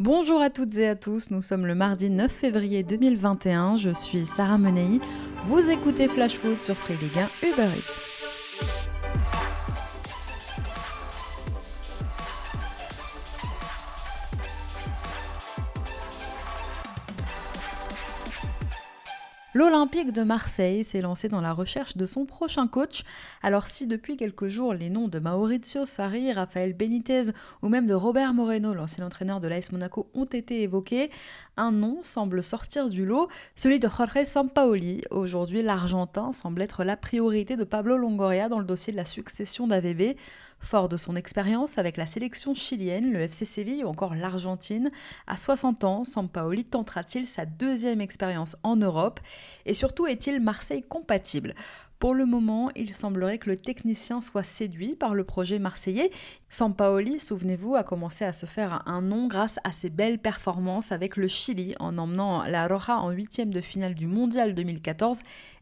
Bonjour à toutes et à tous, nous sommes le mardi 9 février 2021, je suis Sarah Menei, vous écoutez Flash Food sur Free Ligue 1 Uber Eats. L'Olympique de Marseille s'est lancé dans la recherche de son prochain coach. Alors si depuis quelques jours les noms de Maurizio Sarri, Rafael Benitez ou même de Robert Moreno, l'ancien entraîneur de l'AS Monaco, ont été évoqués, un nom semble sortir du lot, celui de Jorge Sampaoli. Aujourd'hui, l'Argentin semble être la priorité de Pablo Longoria dans le dossier de la succession d'AVB. Fort de son expérience avec la sélection chilienne, le FC Séville ou encore l'Argentine, à 60 ans, Sampaoli tentera-t-il sa deuxième expérience en Europe? Et surtout, est-il Marseille compatible? Pour le moment, il semblerait que le technicien soit séduit par le projet marseillais. Sampaoli, souvenez-vous, a commencé à se faire un nom grâce à ses belles performances avec le Chili en emmenant la Roja en huitième de finale du Mondial 2014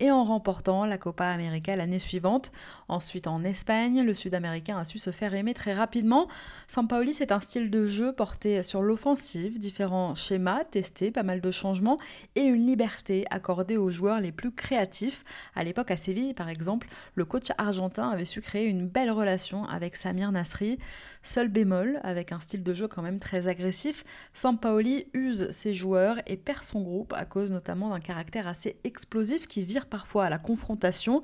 et en remportant la Copa América l'année suivante. Ensuite, en Espagne, le Sud-Américain a su se faire aimer très rapidement. Sampaoli, c'est un style de jeu porté sur l'offensive, différents schémas testés, pas mal de changements et une liberté accordée aux joueurs les plus créatifs. À l'époque, à Séville, par exemple, le coach argentin avait su créer une belle relation avec Samir Nasri. Seul bémol, avec un style de jeu quand même très agressif, Sampaoli use ses joueurs et perd son groupe à cause notamment d'un caractère assez explosif qui vire parfois à la confrontation.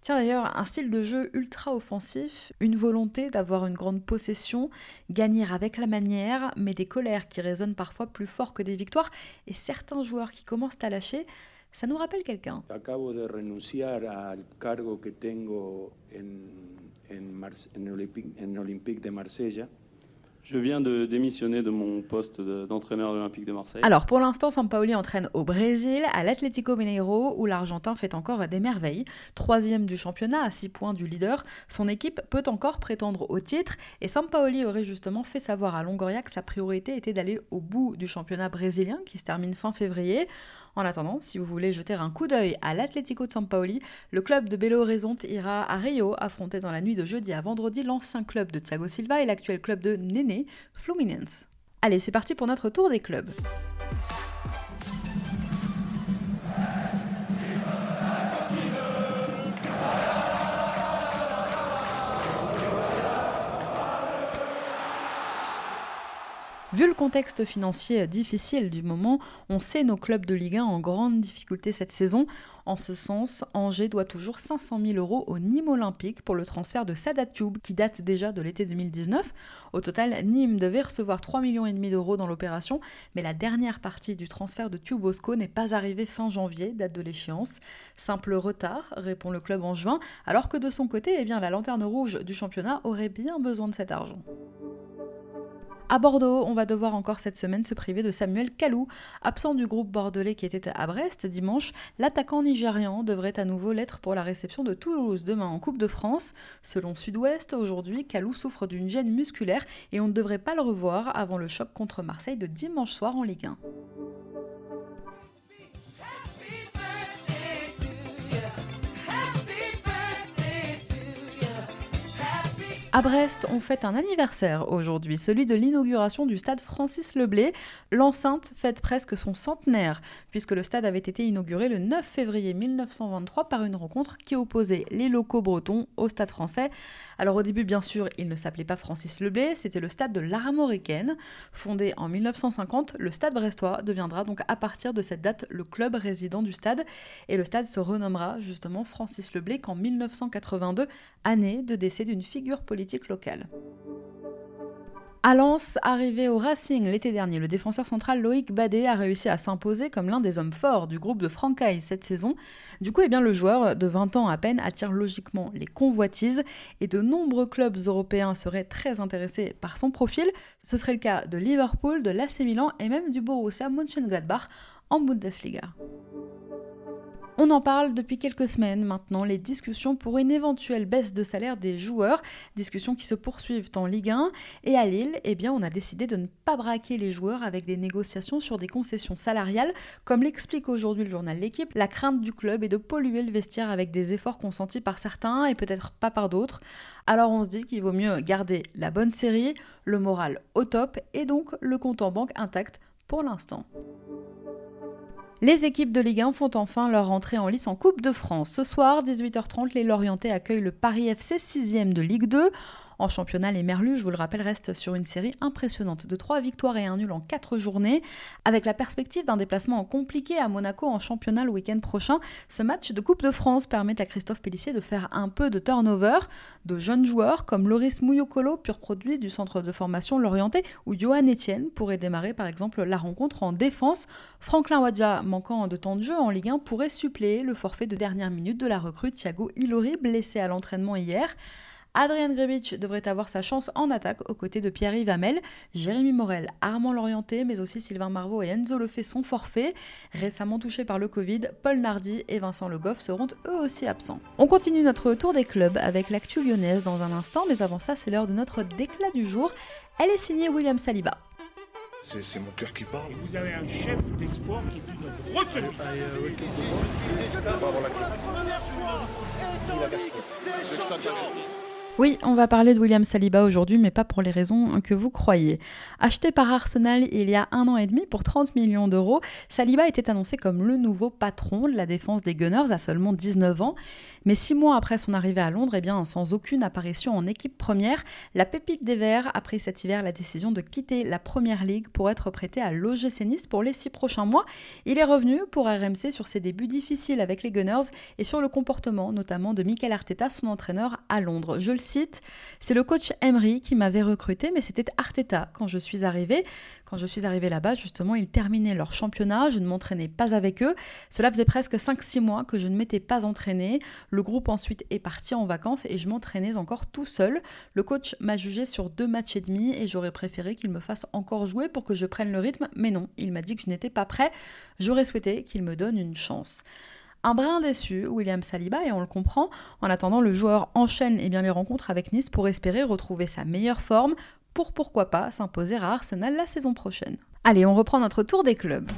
Tiens d'ailleurs, un style de jeu ultra offensif, une volonté d'avoir une grande possession, gagner avec la manière, mais des colères qui résonnent parfois plus fort que des victoires, et certains joueurs qui commencent à lâcher, ça nous rappelle quelqu'un. Acabo de renunciar al cargo que tengo en, en, Olympique de Marsella. Je viens de démissionner de mon poste d'entraîneur de de Marseille. Alors pour l'instant, Sampaoli entraîne au Brésil, à l'Atlético Mineiro, où l'Argentin fait encore des merveilles. Troisième du championnat, à 6 points du leader, son équipe peut encore prétendre au titre, et Sampaoli aurait justement fait savoir à Longoria que sa priorité était d'aller au bout du championnat brésilien, qui se termine fin février. En attendant, si vous voulez jeter un coup d'œil à l'Atlético de Sampaoli, le club de Belo Horizonte ira à Rio affronter dans la nuit de jeudi à vendredi l'ancien club de Thiago Silva et l'actuel club de Néné, Fluminense. Allez, c'est parti pour notre tour des clubs. Vu le contexte financier difficile du moment, on sait nos clubs de Ligue 1 en grande difficulté cette saison. En ce sens, Angers doit toujours 500 000 euros au Nîmes Olympique pour le transfert de Sadat Tube qui date déjà de l'été 2019. Au total, Nîmes devait recevoir 3,5 millions d'euros dans l'opération, mais la dernière partie du transfert de Tubosco n'est pas arrivée fin janvier, date de l'échéance. Simple retard, répond le club en juin, alors que de son côté, eh la lanterne rouge du championnat aurait bien besoin de cet argent. À Bordeaux, on va devoir encore cette semaine se priver de Samuel Kalou. Absent du groupe bordelais qui était à Brest dimanche, l'attaquant nigérian devrait à nouveau l'être pour la réception de Toulouse demain en Coupe de France. Selon Sud-Ouest, aujourd'hui, Kalou souffre d'une gêne musculaire et on ne devrait pas le revoir avant le choc contre Marseille de dimanche soir en Ligue 1. À Brest, on fête un anniversaire aujourd'hui, celui de l'inauguration du stade Francis Leblé. L'enceinte fête presque son centenaire, puisque le stade avait été inauguré le 9 février 1923 par une rencontre qui opposait les locaux bretons au stade français. Alors au début, bien sûr, il ne s'appelait pas Francis Leblé, c'était le stade de l'Armoricaine. Fondé en 1950, le stade brestois deviendra donc à partir de cette date le club résident du stade, et le stade se renommera justement Francis Leblé qu'en 1982, année de décès d'une figure politique locale. À Lens, arrivé au Racing l'été dernier, le défenseur central Loïc Badet a réussi à s'imposer comme l'un des hommes forts du groupe de Francaise cette saison. Du coup, eh bien, le joueur de 20 ans à peine attire logiquement les convoitises et de nombreux clubs européens seraient très intéressés par son profil. Ce serait le cas de Liverpool, de l'AC Milan et même du Borussia Mönchengladbach en Bundesliga. On en parle depuis quelques semaines maintenant, les discussions pour une éventuelle baisse de salaire des joueurs, discussions qui se poursuivent en Ligue 1. Et à Lille, eh on a décidé de ne pas braquer les joueurs avec des négociations sur des concessions salariales. Comme l'explique aujourd'hui le journal L'équipe, la crainte du club est de polluer le vestiaire avec des efforts consentis par certains et peut-être pas par d'autres. Alors on se dit qu'il vaut mieux garder la bonne série, le moral au top et donc le compte en banque intact pour l'instant. Les équipes de Ligue 1 font enfin leur entrée en lice en Coupe de France. Ce soir, 18h30, les Lorientais accueillent le Paris FC 6e de Ligue 2. En championnat, les Merlus, je vous le rappelle, restent sur une série impressionnante de 3 victoires et un nul en 4 journées. Avec la perspective d'un déplacement compliqué à Monaco en championnat le week-end prochain, ce match de Coupe de France permet à Christophe Pellissier de faire un peu de turnover. De jeunes joueurs comme Loris Mouyokolo, pur produit du centre de formation Lorienté, ou Johan Etienne pourrait démarrer par exemple la rencontre en défense. Franklin Wadja, manquant de temps de jeu en Ligue 1, pourrait suppléer le forfait de dernière minute de la recrue Thiago Ilori, blessé à l'entraînement hier. Adrian Grebic devrait avoir sa chance en attaque aux côtés de Pierre-Yves Hamel, Jérémy Morel, Armand Lorienté, mais aussi Sylvain Marvaux et Enzo Lefebvre sont forfaits. Récemment touchés par le Covid, Paul Nardi et Vincent Le Goff seront eux aussi absents. On continue notre tour des clubs avec l'actu lyonnaise dans un instant, mais avant ça, c'est l'heure de notre déclat du jour. Elle est signée William Saliba. C'est mon cœur qui parle. Et vous avez un chef d'espoir qui est une retenue. Oui, on va parler de William Saliba aujourd'hui, mais pas pour les raisons que vous croyez. Acheté par Arsenal il y a un an et demi pour 30 millions d'euros, Saliba était annoncé comme le nouveau patron de la défense des Gunners à seulement 19 ans. Mais six mois après son arrivée à Londres, et eh bien, sans aucune apparition en équipe première, la pépite des Verts a pris cet hiver la décision de quitter la Première Ligue pour être prêté à l'OGC Nice pour les six prochains mois. Il est revenu pour RMC sur ses débuts difficiles avec les Gunners et sur le comportement notamment de Mikel Arteta, son entraîneur à Londres. Je le c'est le coach Emery qui m'avait recruté, mais c'était Arteta quand je suis arrivé. Quand je suis arrivé là-bas, justement, ils terminaient leur championnat, je ne m'entraînais pas avec eux. Cela faisait presque 5-6 mois que je ne m'étais pas entraîné. Le groupe ensuite est parti en vacances et je m'entraînais encore tout seul. Le coach m'a jugé sur deux matchs et demi et j'aurais préféré qu'il me fasse encore jouer pour que je prenne le rythme, mais non, il m'a dit que je n'étais pas prêt. J'aurais souhaité qu'il me donne une chance. Un brin déçu, William Saliba, et on le comprend. En attendant, le joueur enchaîne eh bien, les rencontres avec Nice pour espérer retrouver sa meilleure forme, pour pourquoi pas s'imposer à Arsenal la saison prochaine. Allez, on reprend notre tour des clubs.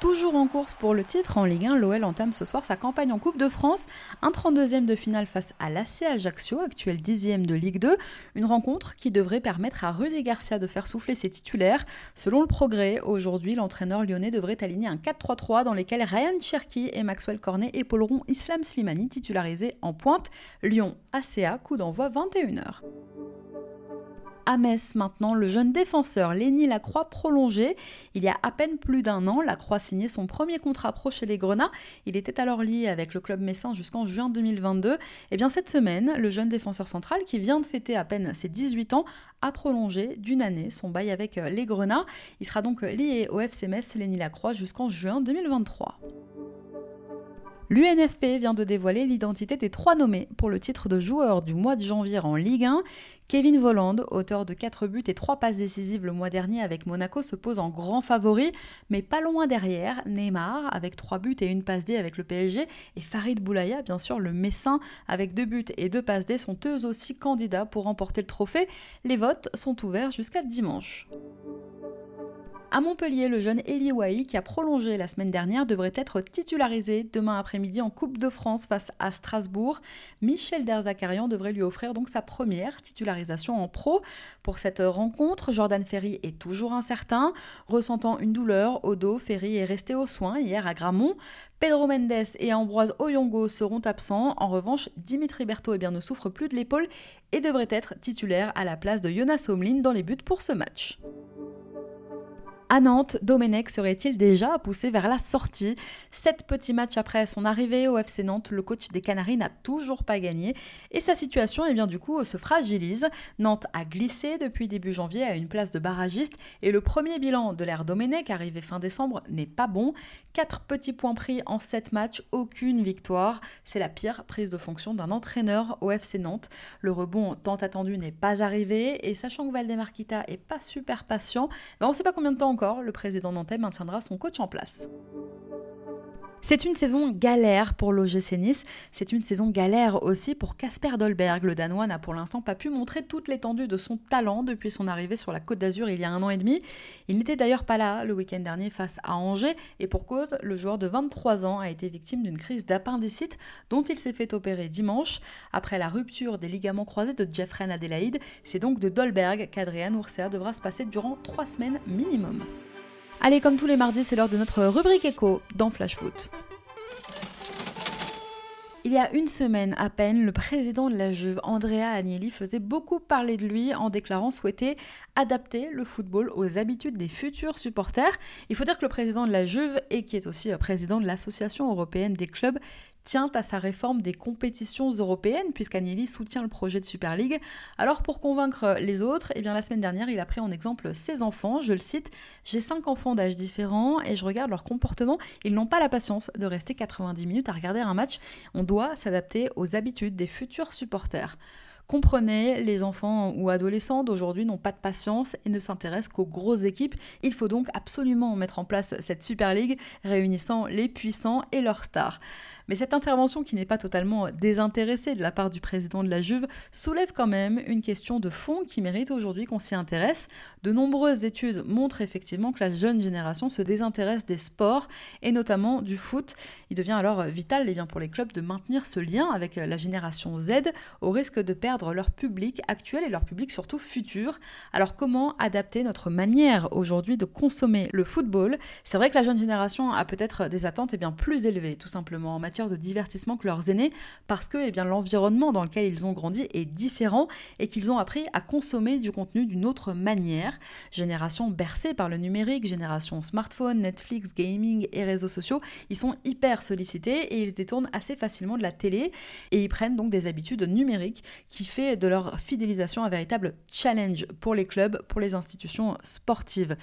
Toujours en course pour le titre en Ligue 1, l'OL entame ce soir sa campagne en Coupe de France. Un 32e de finale face à l'AC Ajaccio, actuel 10e de Ligue 2. Une rencontre qui devrait permettre à Rudy Garcia de faire souffler ses titulaires. Selon le progrès, aujourd'hui, l'entraîneur lyonnais devrait aligner un 4-3-3 dans lequel Ryan Cherki et Maxwell Cornet épauleront Islam Slimani titularisé en pointe. Lyon ACA, coup d'envoi 21h à Metz maintenant, le jeune défenseur Lenny Lacroix prolongé. Il y a à peine plus d'un an, Lacroix signait son premier contrat pro chez les Grenats. Il était alors lié avec le club messin jusqu'en juin 2022. Et eh bien cette semaine, le jeune défenseur central qui vient de fêter à peine ses 18 ans a prolongé d'une année son bail avec euh, les Grenats. Il sera donc lié au FC Metz Lenny Lacroix jusqu'en juin 2023. L'UNFP vient de dévoiler l'identité des trois nommés pour le titre de joueur du mois de janvier en Ligue 1. Kevin Volland, auteur de 4 buts et 3 passes décisives le mois dernier avec Monaco, se pose en grand favori, mais pas loin derrière, Neymar avec 3 buts et une passe D avec le PSG, et Farid Boulaya, bien sûr, le Messin, avec 2 buts et 2 passes D, sont eux aussi candidats pour remporter le trophée. Les votes sont ouverts jusqu'à dimanche. À Montpellier, le jeune Eli Wahi, qui a prolongé la semaine dernière, devrait être titularisé demain après-midi en Coupe de France face à Strasbourg. Michel Derzakarian devrait lui offrir donc sa première titularisation en pro. Pour cette rencontre, Jordan Ferry est toujours incertain. Ressentant une douleur au dos, Ferry est resté aux soins hier à Gramont. Pedro Mendes et Ambroise Oyongo seront absents. En revanche, Dimitri Berthaud eh bien, ne souffre plus de l'épaule et devrait être titulaire à la place de Jonas Omlin dans les buts pour ce match. À Nantes, Domenech serait-il déjà poussé vers la sortie? Sept petits matchs après son arrivée au FC Nantes, le coach des Canaries n'a toujours pas gagné et sa situation eh bien, du coup, se fragilise. Nantes a glissé depuis début janvier à une place de barragiste et le premier bilan de l'ère Domenech arrivé fin décembre n'est pas bon. Quatre petits points pris en sept matchs, aucune victoire. C'est la pire prise de fonction d'un entraîneur au FC Nantes. Le rebond tant attendu n'est pas arrivé et sachant que Valdemarquita est pas super patient, ben, on ne sait pas combien de temps encore, le président nantais maintiendra son coach en place. C'est une saison galère pour l'OGC Nice, c'est une saison galère aussi pour Casper Dolberg. Le Danois n'a pour l'instant pas pu montrer toute l'étendue de son talent depuis son arrivée sur la Côte d'Azur il y a un an et demi. Il n'était d'ailleurs pas là le week-end dernier face à Angers, et pour cause, le joueur de 23 ans a été victime d'une crise d'appendicite dont il s'est fait opérer dimanche. Après la rupture des ligaments croisés de Jeffrey Adelaide, c'est donc de Dolberg qu'Adrian Ursea devra se passer durant 3 semaines minimum. Allez, comme tous les mardis, c'est l'heure de notre rubrique écho dans Flash Foot. Il y a une semaine à peine, le président de la Juve, Andrea Agnelli, faisait beaucoup parler de lui en déclarant souhaiter adapter le football aux habitudes des futurs supporters. Il faut dire que le président de la Juve, et qui est aussi euh, président de l'Association européenne des clubs, tient à sa réforme des compétitions européennes, puisqu'Agnelli soutient le projet de Super League. Alors pour convaincre les autres, eh bien la semaine dernière, il a pris en exemple ses enfants. Je le cite J'ai cinq enfants d'âge différents et je regarde leur comportement. Ils n'ont pas la patience de rester 90 minutes à regarder un match. On doit s'adapter aux habitudes des futurs supporters. Comprenez, les enfants ou adolescents d'aujourd'hui n'ont pas de patience et ne s'intéressent qu'aux grosses équipes. Il faut donc absolument mettre en place cette Super League réunissant les puissants et leurs stars. Mais cette intervention, qui n'est pas totalement désintéressée de la part du président de la Juve, soulève quand même une question de fond qui mérite aujourd'hui qu'on s'y intéresse. De nombreuses études montrent effectivement que la jeune génération se désintéresse des sports et notamment du foot. Il devient alors vital eh bien, pour les clubs de maintenir ce lien avec la génération Z au risque de perdre leur public actuel et leur public surtout futur. Alors comment adapter notre manière aujourd'hui de consommer le football? C'est vrai que la jeune génération a peut-être des attentes eh bien, plus élevées tout simplement en matière de divertissement que leurs aînés parce que eh bien, l'environnement dans lequel ils ont grandi est différent et qu'ils ont appris à consommer du contenu d'une autre manière. Génération bercée par le numérique, génération smartphone, Netflix, gaming et réseaux sociaux, ils sont hyper sollicités et ils détournent assez facilement de la télé et ils prennent donc des habitudes numériques qui fait de leur fidélisation un véritable challenge pour les clubs, pour les institutions sportives.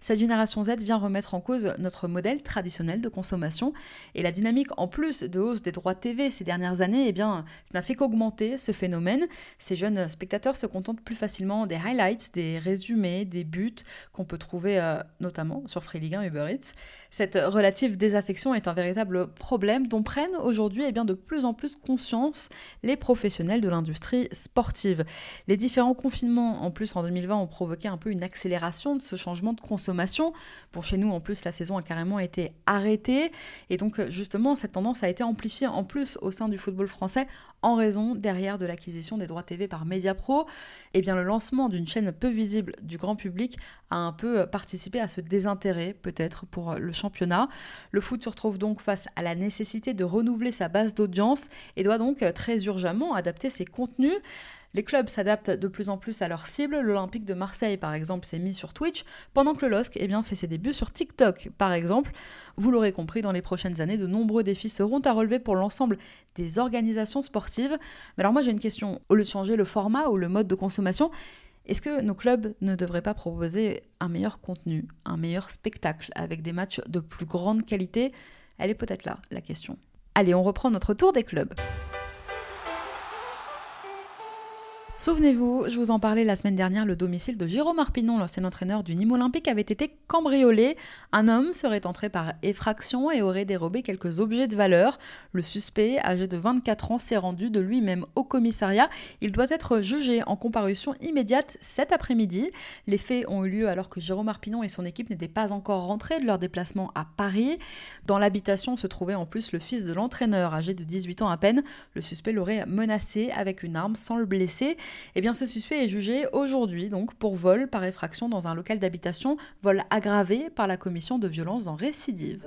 Cette génération Z vient remettre en cause notre modèle traditionnel de consommation et la dynamique en plus de hausse des droits TV ces dernières années eh bien, n'a fait qu'augmenter ce phénomène. Ces jeunes spectateurs se contentent plus facilement des highlights, des résumés, des buts qu'on peut trouver euh, notamment sur Free League 1 Uber Eats. Cette relative désaffection est un véritable problème dont prennent aujourd'hui eh bien, de plus en plus conscience les professionnels de l'industrie sportive. Les différents confinements, en plus en 2020, ont provoqué un peu une accélération de ce changement de consommation. Pour chez nous, en plus, la saison a carrément été arrêtée. Et donc, justement, cette tendance a été amplifiée en plus au sein du football français en raison derrière de l'acquisition des droits TV par Mediapro. Et eh bien, le lancement d'une chaîne peu visible du grand public a un peu participé à ce désintérêt, peut-être, pour le championnat. Le foot se retrouve donc face à la nécessité de renouveler sa base d'audience et doit donc très urgemment adapter ses contenus. Les clubs s'adaptent de plus en plus à leur cible. L'Olympique de Marseille, par exemple, s'est mis sur Twitch, pendant que le LOSC eh bien, fait ses débuts sur TikTok, par exemple. Vous l'aurez compris, dans les prochaines années, de nombreux défis seront à relever pour l'ensemble des organisations sportives. Mais alors moi j'ai une question. Au lieu de changer le format ou le mode de consommation, est-ce que nos clubs ne devraient pas proposer un meilleur contenu, un meilleur spectacle, avec des matchs de plus grande qualité? Elle est peut-être là, la question. Allez, on reprend notre tour des clubs. Souvenez-vous, je vous en parlais la semaine dernière, le domicile de Jérôme Arpinon, l'ancien entraîneur du Nîmes Olympique, avait été cambriolé. Un homme serait entré par effraction et aurait dérobé quelques objets de valeur. Le suspect, âgé de 24 ans, s'est rendu de lui-même au commissariat. Il doit être jugé en comparution immédiate cet après-midi. Les faits ont eu lieu alors que Jérôme Arpinon et son équipe n'étaient pas encore rentrés de leur déplacement à Paris. Dans l'habitation se trouvait en plus le fils de l'entraîneur, âgé de 18 ans à peine. Le suspect l'aurait menacé avec une arme sans le blesser. Eh bien, ce suspect est jugé aujourd'hui donc pour vol par effraction dans un local d'habitation, vol aggravé par la commission de violence en récidive.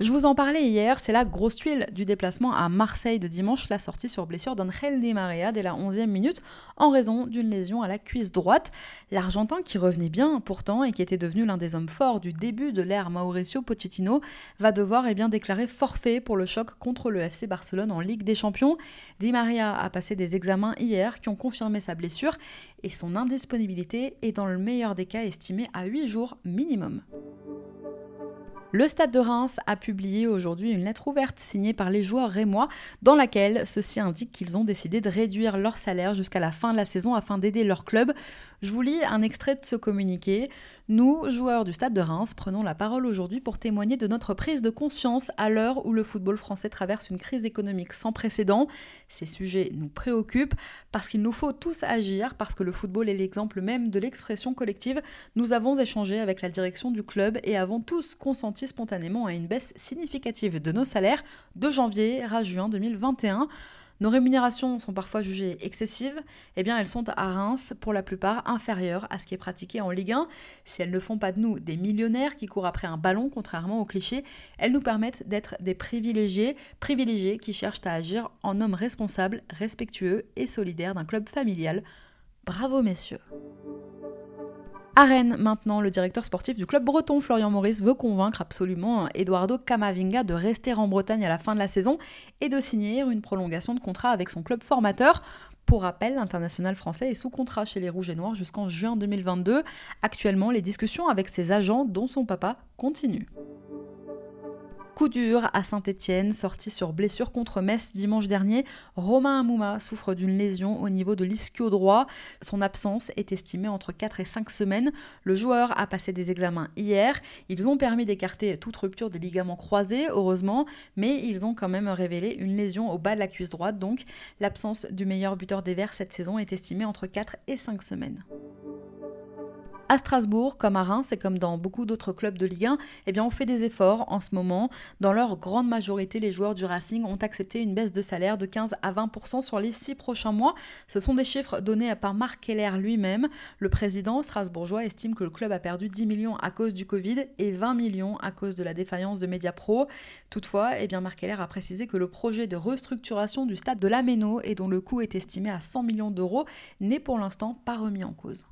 Je vous en parlais hier, c'est la grosse tuile du déplacement à Marseille de dimanche, la sortie sur blessure d'Angel Di Maria dès la 11e minute en raison d'une lésion à la cuisse droite. L'Argentin, qui revenait bien pourtant et qui était devenu l'un des hommes forts du début de l'ère Mauricio Pochettino, va devoir eh bien, déclarer forfait pour le choc contre le FC Barcelone en Ligue des Champions. Di Maria a passé des examens hier qui ont confirmé sa blessure et son indisponibilité est dans le meilleur des cas estimée à 8 jours minimum. Le Stade de Reims a publié aujourd'hui une lettre ouverte signée par les joueurs rémois dans laquelle ceux-ci indiquent qu'ils ont décidé de réduire leur salaire jusqu'à la fin de la saison afin d'aider leur club. Je vous lis un extrait de ce communiqué. Nous, joueurs du Stade de Reims, prenons la parole aujourd'hui pour témoigner de notre prise de conscience à l'heure où le football français traverse une crise économique sans précédent. Ces sujets nous préoccupent parce qu'il nous faut tous agir, parce que le football est l'exemple même de l'expression collective. Nous avons échangé avec la direction du club et avons tous consenti spontanément à une baisse significative de nos salaires de janvier à juin 2021. Nos rémunérations sont parfois jugées excessives, eh bien elles sont à Reims pour la plupart inférieures à ce qui est pratiqué en Ligue 1. Si elles ne font pas de nous des millionnaires qui courent après un ballon, contrairement aux clichés, elles nous permettent d'être des privilégiés, privilégiés qui cherchent à agir en hommes responsables, respectueux et solidaires d'un club familial. Bravo messieurs à Rennes, maintenant, le directeur sportif du club breton, Florian Maurice, veut convaincre absolument Eduardo Camavinga de rester en Bretagne à la fin de la saison et de signer une prolongation de contrat avec son club formateur. Pour rappel, l'international français est sous contrat chez les Rouges et Noirs jusqu'en juin 2022. Actuellement, les discussions avec ses agents, dont son papa, continuent. Coup dur à Saint-Etienne, sorti sur blessure contre Metz dimanche dernier. Romain Amouma souffre d'une lésion au niveau de l'ischio droit. Son absence est estimée entre 4 et 5 semaines. Le joueur a passé des examens hier. Ils ont permis d'écarter toute rupture des ligaments croisés, heureusement, mais ils ont quand même révélé une lésion au bas de la cuisse droite. Donc l'absence du meilleur buteur des Verts cette saison est estimée entre 4 et 5 semaines à Strasbourg, comme à Reims et comme dans beaucoup d'autres clubs de Ligue 1, eh bien on fait des efforts en ce moment. Dans leur grande majorité, les joueurs du Racing ont accepté une baisse de salaire de 15 à 20% sur les six prochains mois. Ce sont des chiffres donnés par Marc Keller lui-même. Le président strasbourgeois estime que le club a perdu 10 millions à cause du Covid et 20 millions à cause de la défaillance de Mediapro. Toutefois, eh bien Marc Keller a précisé que le projet de restructuration du stade de l'Améno et dont le coût est estimé à 100 millions d'euros n'est pour l'instant pas remis en cause.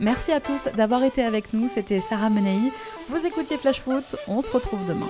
Merci à tous d'avoir été avec nous, c'était Sarah Menei. Vous écoutiez Flash Foot, on se retrouve demain.